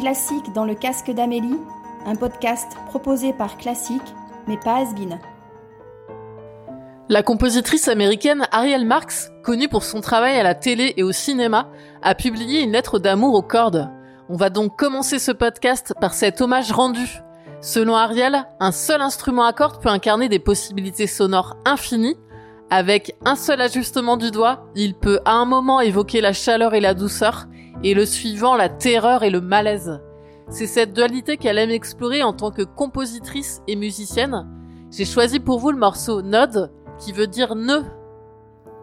Classique dans le casque d'Amélie, un podcast proposé par Classique, mais pas Asbin. La compositrice américaine Ariel Marx, connue pour son travail à la télé et au cinéma, a publié une lettre d'amour aux cordes. On va donc commencer ce podcast par cet hommage rendu. Selon Ariel, un seul instrument à cordes peut incarner des possibilités sonores infinies. Avec un seul ajustement du doigt, il peut à un moment évoquer la chaleur et la douceur, et le suivant la terreur et le malaise. C'est cette dualité qu'elle aime explorer en tant que compositrice et musicienne. J'ai choisi pour vous le morceau Node, qui veut dire nœud.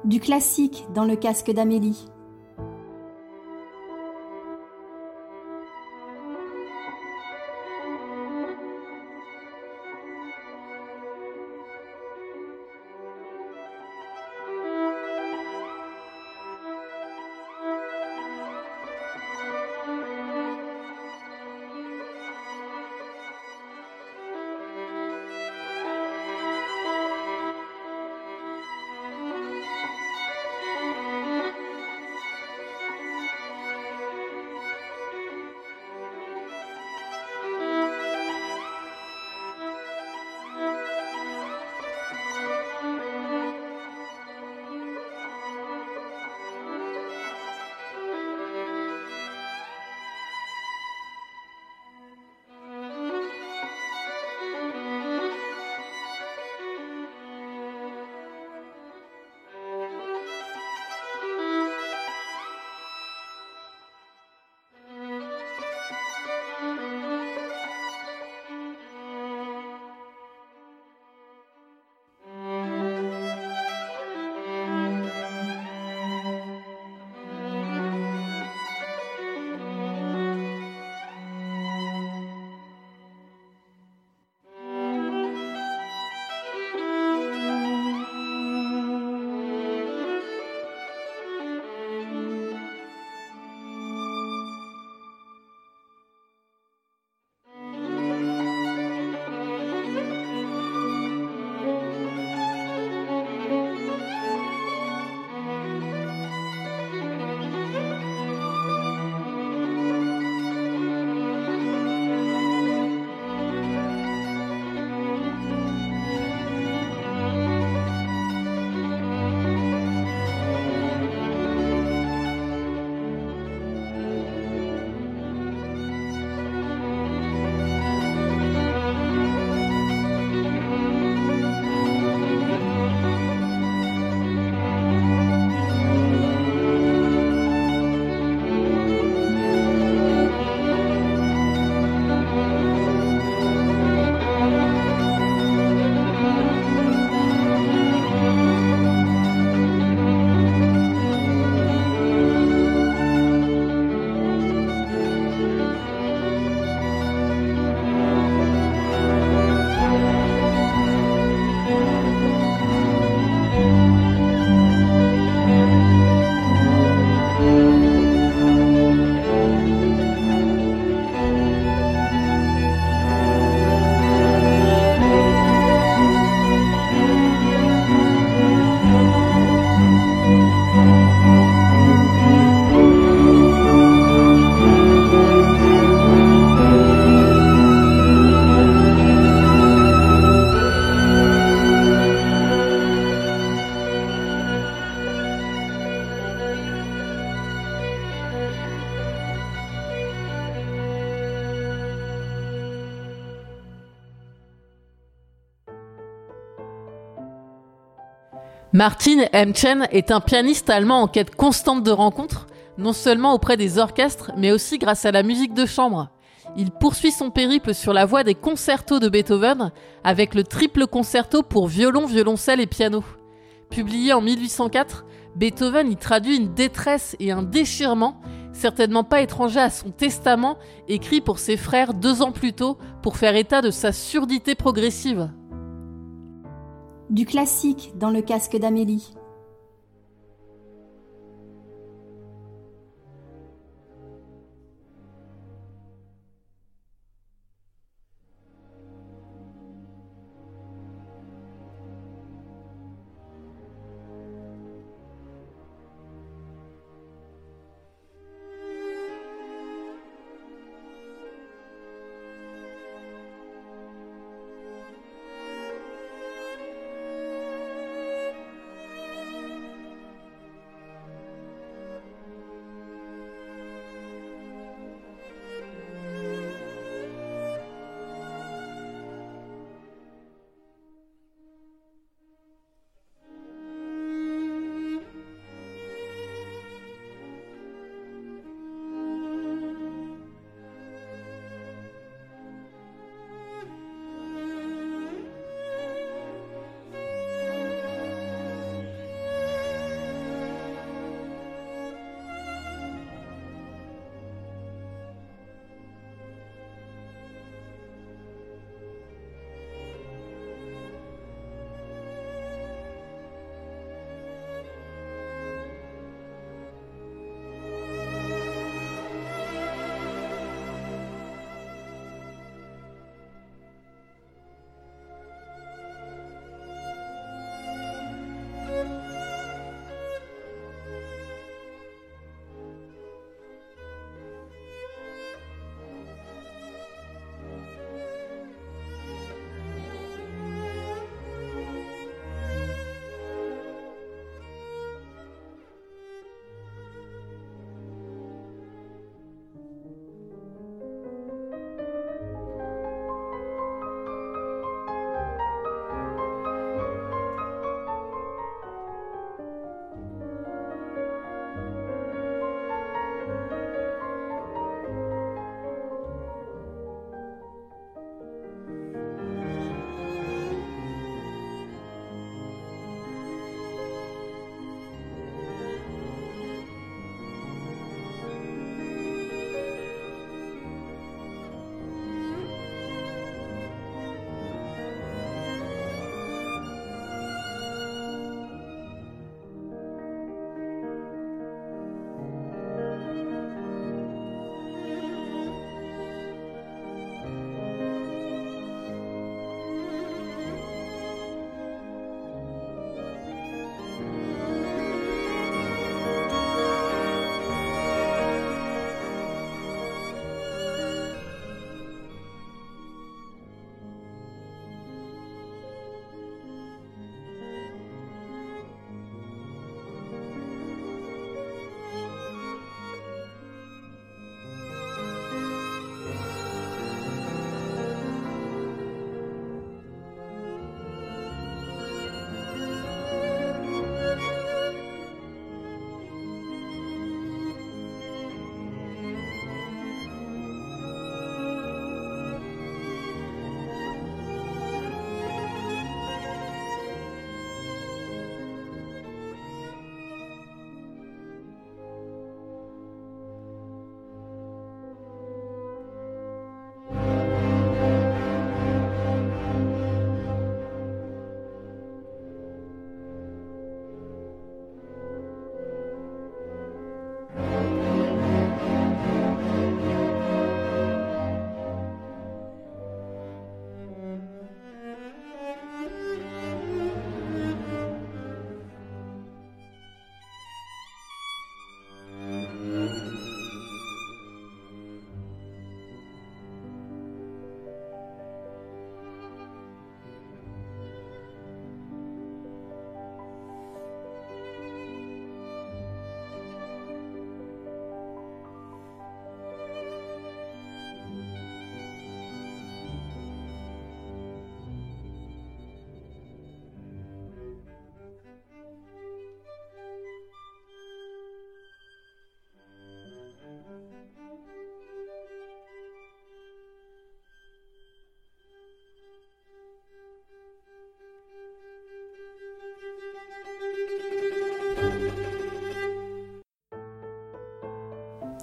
Du classique dans le casque d'Amélie. Martin M. Chen est un pianiste allemand en quête constante de rencontres, non seulement auprès des orchestres, mais aussi grâce à la musique de chambre. Il poursuit son périple sur la voie des concertos de Beethoven avec le triple concerto pour violon, violoncelle et piano. Publié en 1804, Beethoven y traduit une détresse et un déchirement, certainement pas étranger à son testament écrit pour ses frères deux ans plus tôt pour faire état de sa surdité progressive. Du classique dans le casque d'Amélie.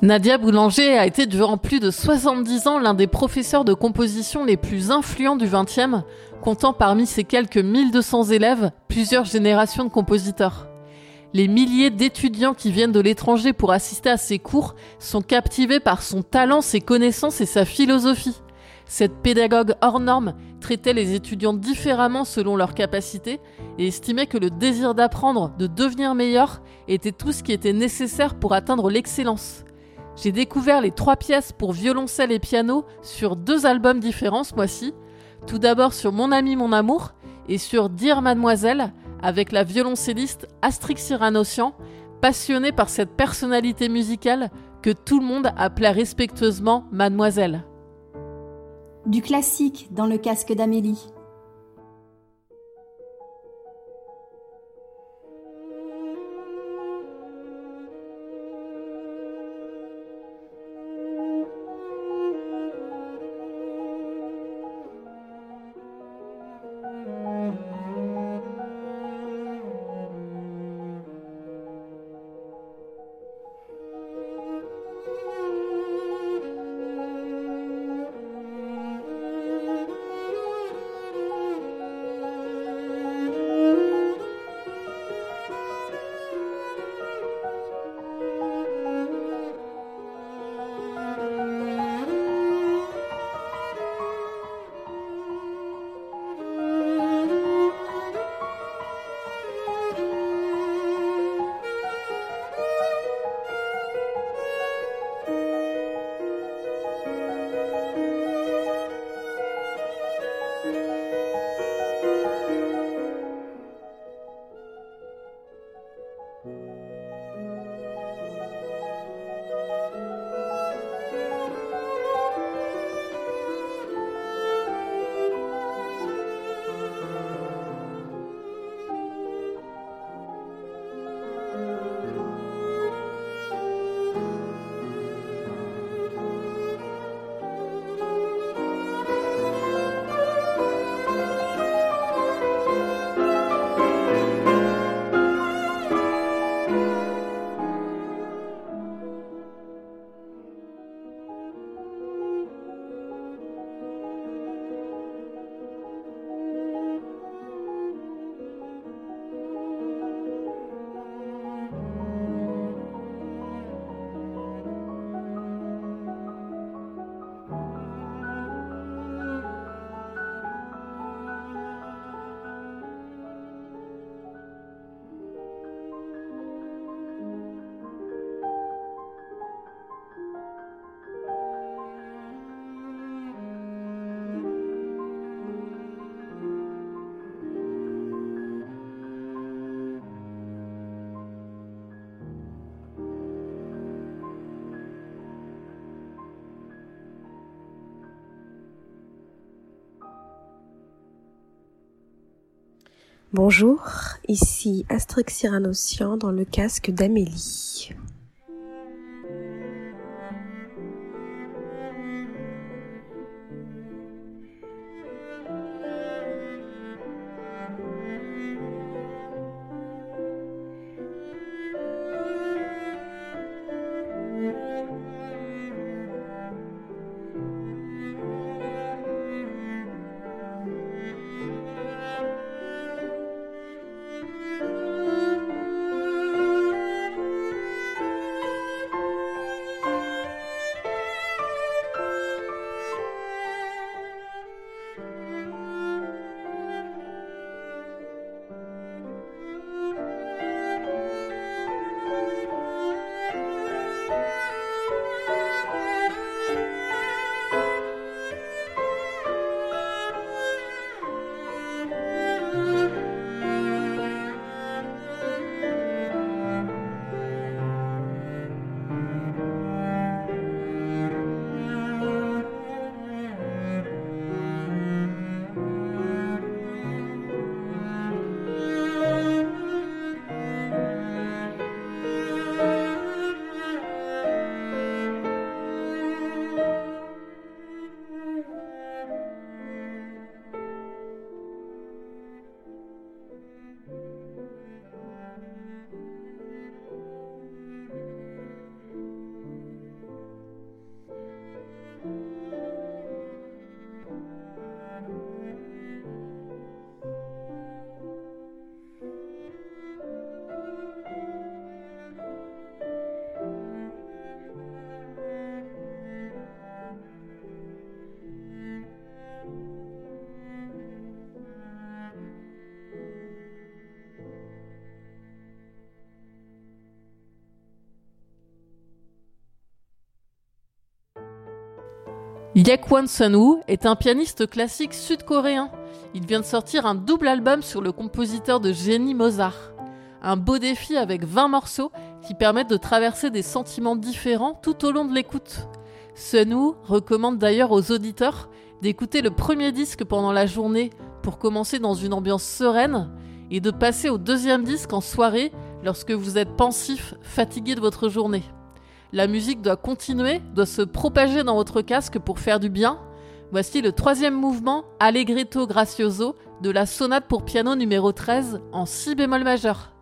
Nadia Boulanger a été durant plus de 70 ans l'un des professeurs de composition les plus influents du XXe, comptant parmi ses quelques 1200 élèves plusieurs générations de compositeurs. Les milliers d'étudiants qui viennent de l'étranger pour assister à ses cours sont captivés par son talent, ses connaissances et sa philosophie. Cette pédagogue hors norme traitait les étudiants différemment selon leurs capacités et estimait que le désir d'apprendre, de devenir meilleur, était tout ce qui était nécessaire pour atteindre l'excellence. J'ai découvert les trois pièces pour violoncelle et piano sur deux albums différents ce mois-ci. Tout d'abord sur Mon ami, mon amour et sur Dire Mademoiselle avec la violoncelliste Astrix Cyranossian, passionnée par cette personnalité musicale que tout le monde appelait respectueusement Mademoiselle. Du classique dans le casque d'Amélie. Bonjour, ici Astrix Cyranossian dans le casque d'Amélie. Yakwon Sunwoo est un pianiste classique sud-coréen. Il vient de sortir un double album sur le compositeur de génie Mozart. Un beau défi avec 20 morceaux qui permettent de traverser des sentiments différents tout au long de l'écoute. Sunwoo recommande d'ailleurs aux auditeurs d'écouter le premier disque pendant la journée pour commencer dans une ambiance sereine et de passer au deuxième disque en soirée lorsque vous êtes pensif, fatigué de votre journée. La musique doit continuer, doit se propager dans votre casque pour faire du bien. Voici le troisième mouvement, Allegretto Gracioso, de la sonate pour piano numéro 13 en si bémol majeur.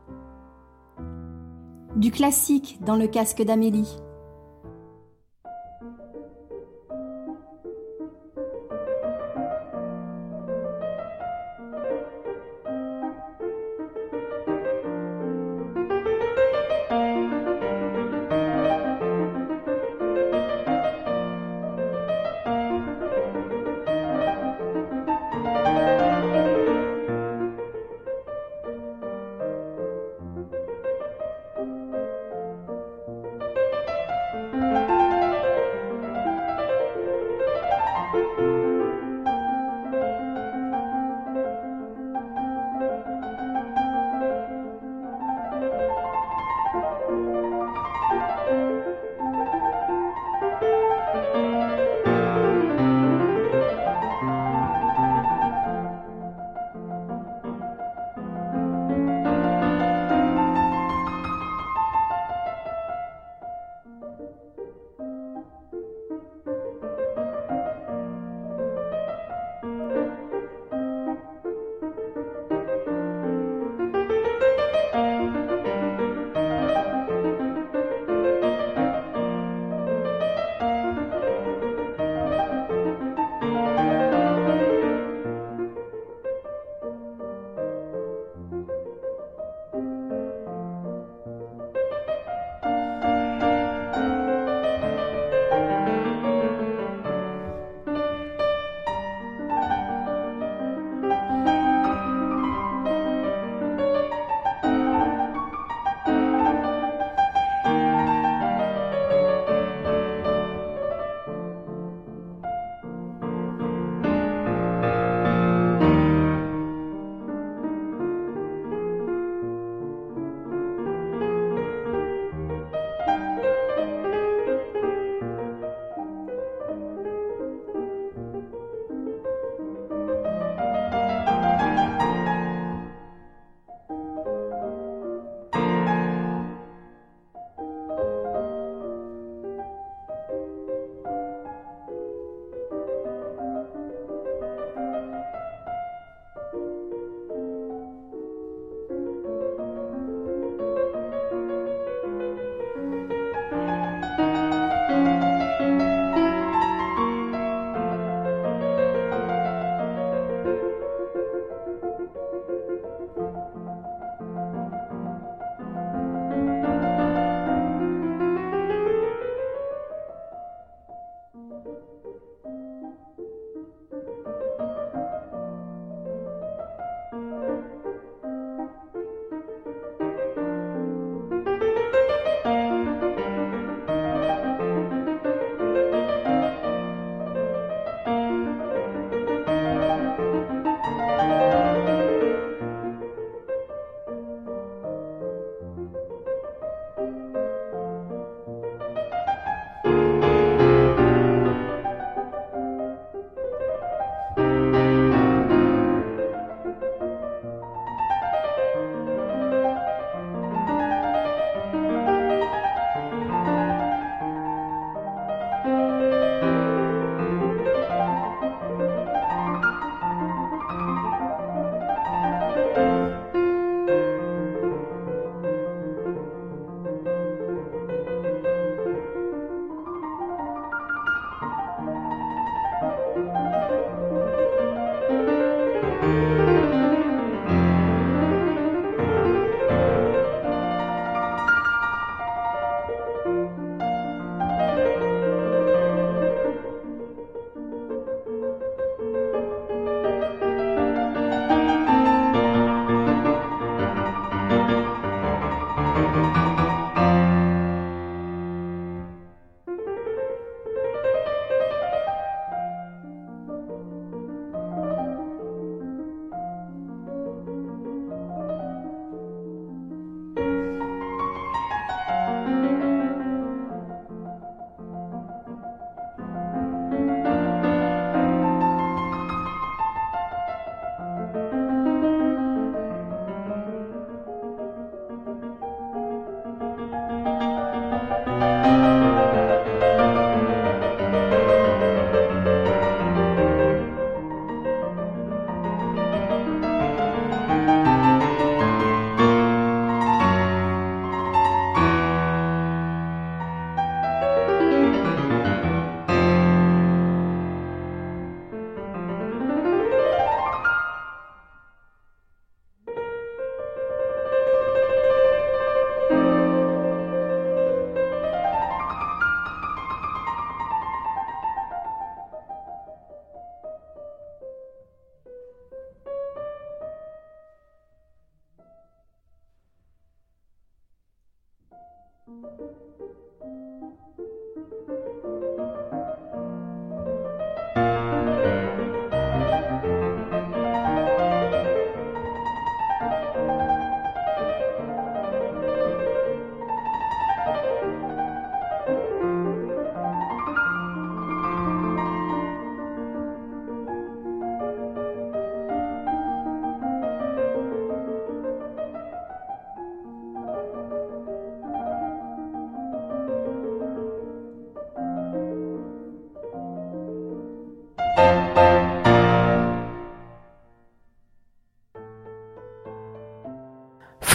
Du classique dans le casque d'Amélie.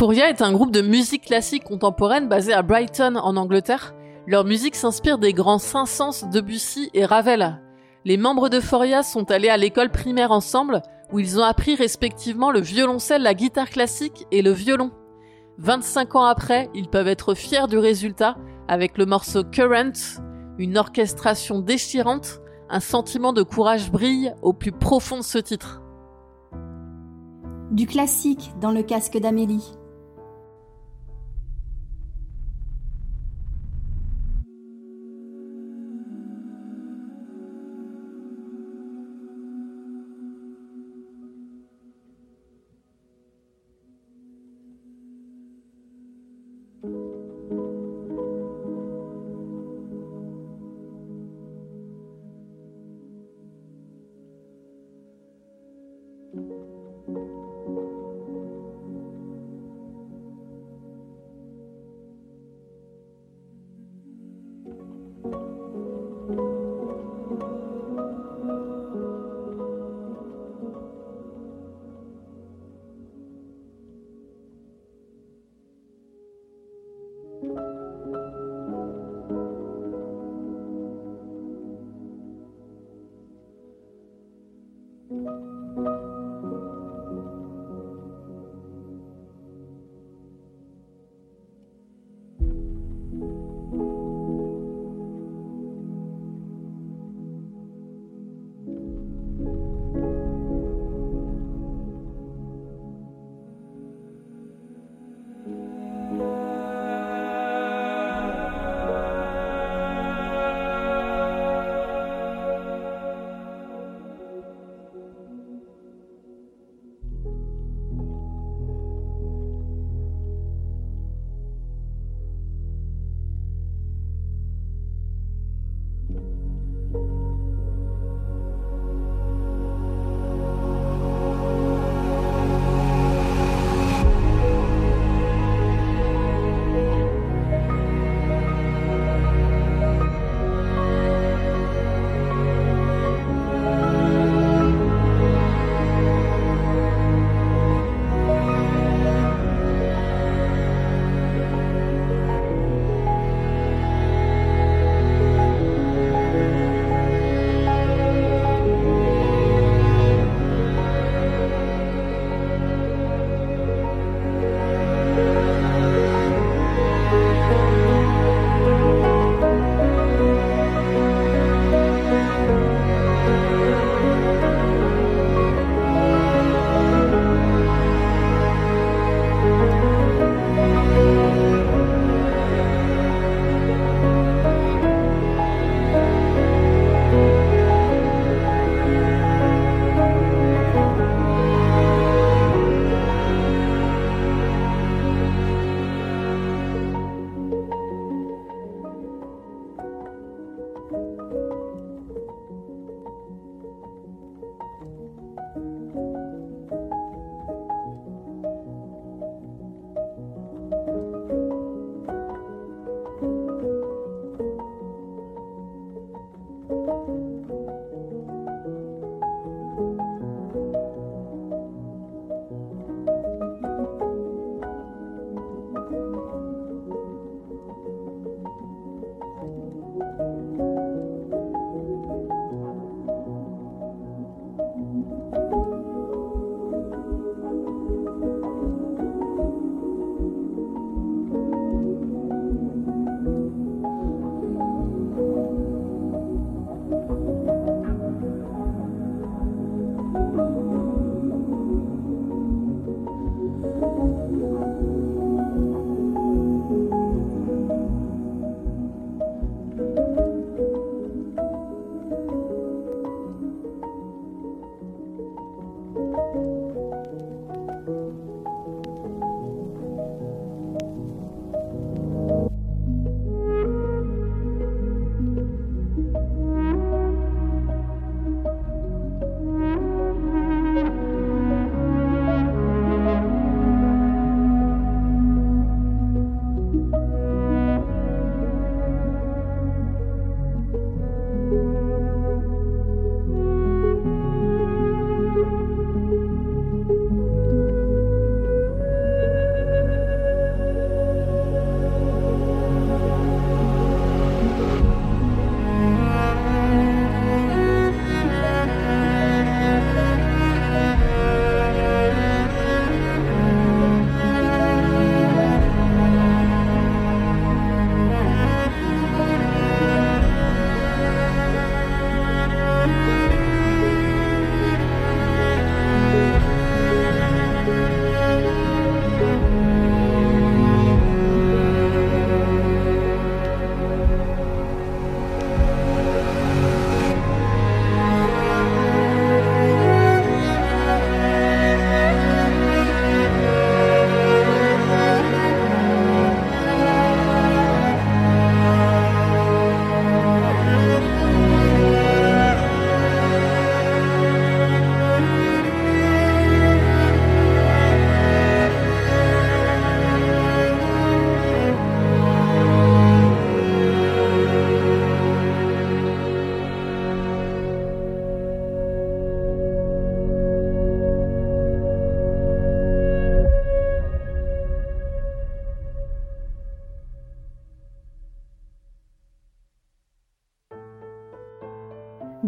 Fouria est un groupe de musique classique contemporaine basé à Brighton en Angleterre. Leur musique s'inspire des grands Saint-Saëns, Debussy et Ravel. Les membres de Foria sont allés à l'école primaire ensemble où ils ont appris respectivement le violoncelle, la guitare classique et le violon. 25 ans après, ils peuvent être fiers du résultat avec le morceau Current, une orchestration déchirante, un sentiment de courage brille au plus profond de ce titre. Du classique dans le casque d'Amélie.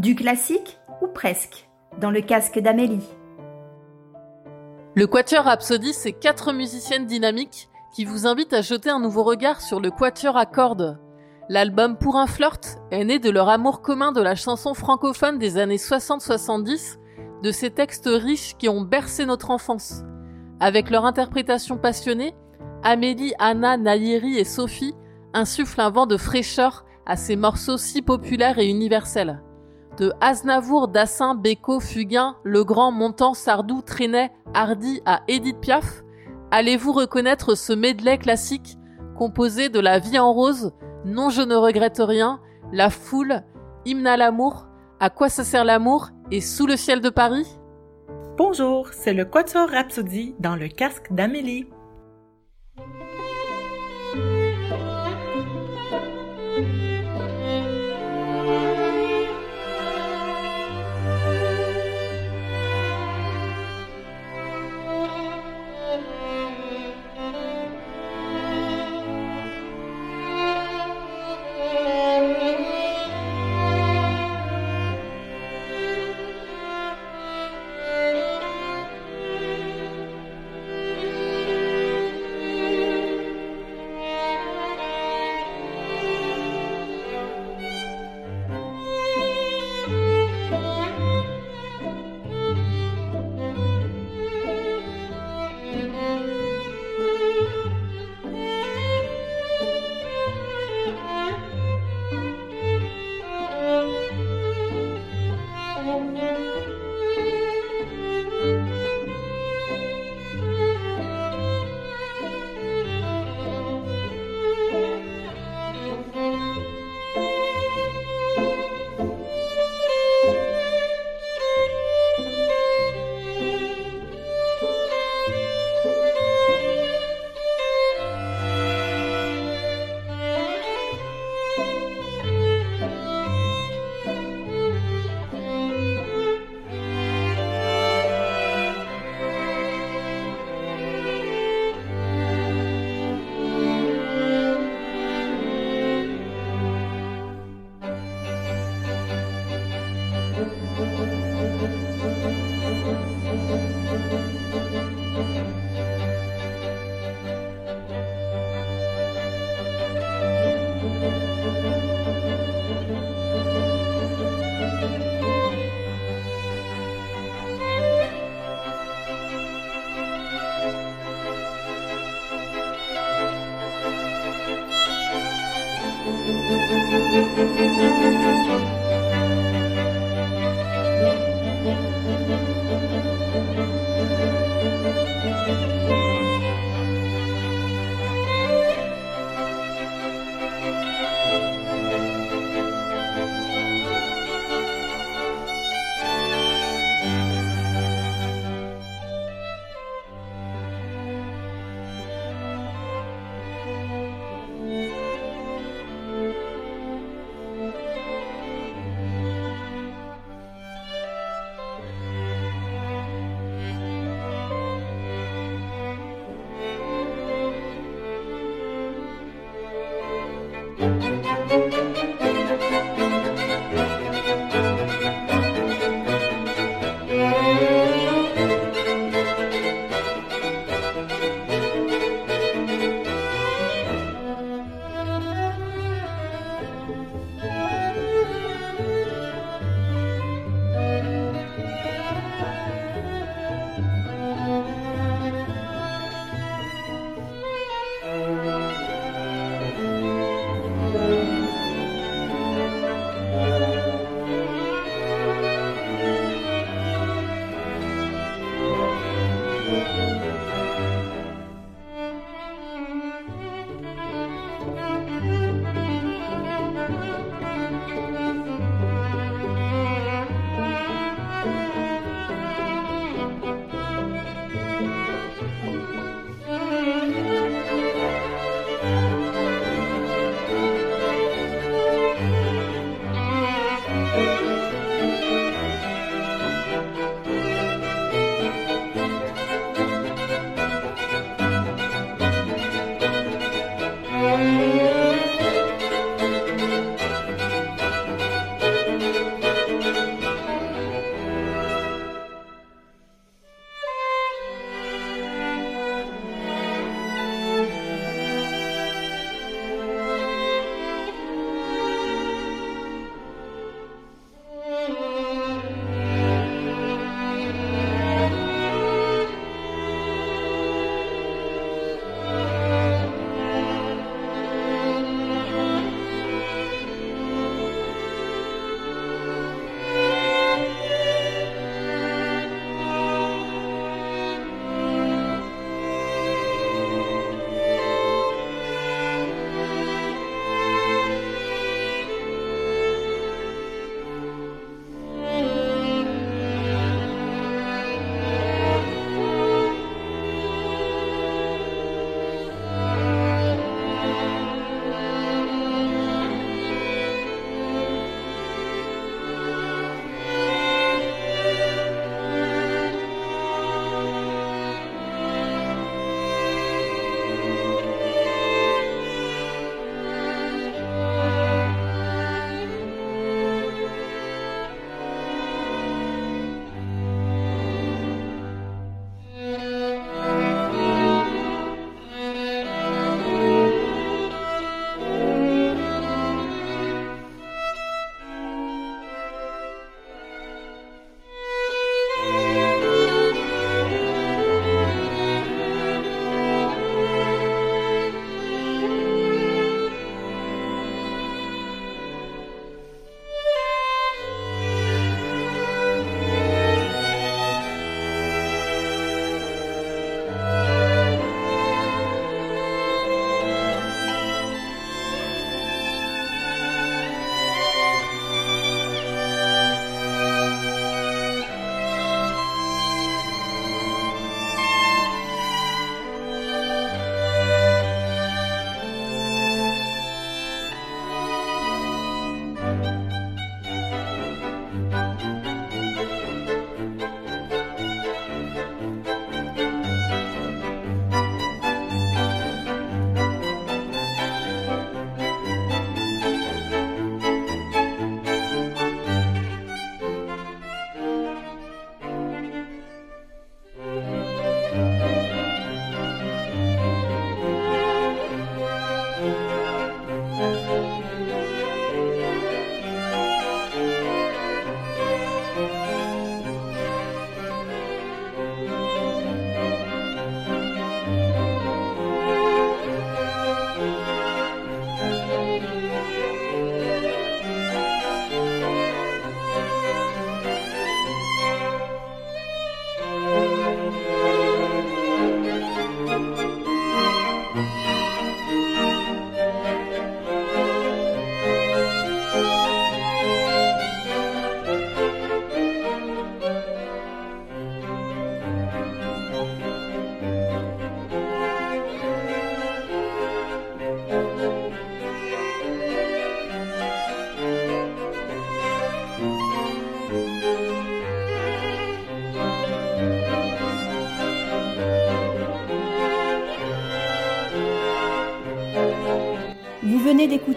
Du classique ou presque, dans le casque d'Amélie. Le Quatuor Rhapsody, c'est quatre musiciennes dynamiques qui vous invitent à jeter un nouveau regard sur le Quatuor à cordes. L'album Pour un flirt est né de leur amour commun de la chanson francophone des années 60-70, de ces textes riches qui ont bercé notre enfance. Avec leur interprétation passionnée, Amélie, Anna, Nayeri et Sophie insufflent un vent de fraîcheur à ces morceaux si populaires et universels. De Aznavour, Dassin, Beko, Fugain, Legrand, Montand, Sardou, Trenet, Hardy à Edith Piaf, allez-vous reconnaître ce medley classique composé de La vie en rose, Non je ne regrette rien, La foule, Hymne à l'amour, À quoi ça sert l'amour et Sous le ciel de Paris? Bonjour, c'est le Quatuor Rhapsody dans le casque d'Amélie.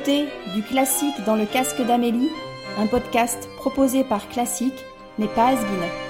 Du classique dans le casque d'Amélie, un podcast proposé par Classique, mais pas Asbin.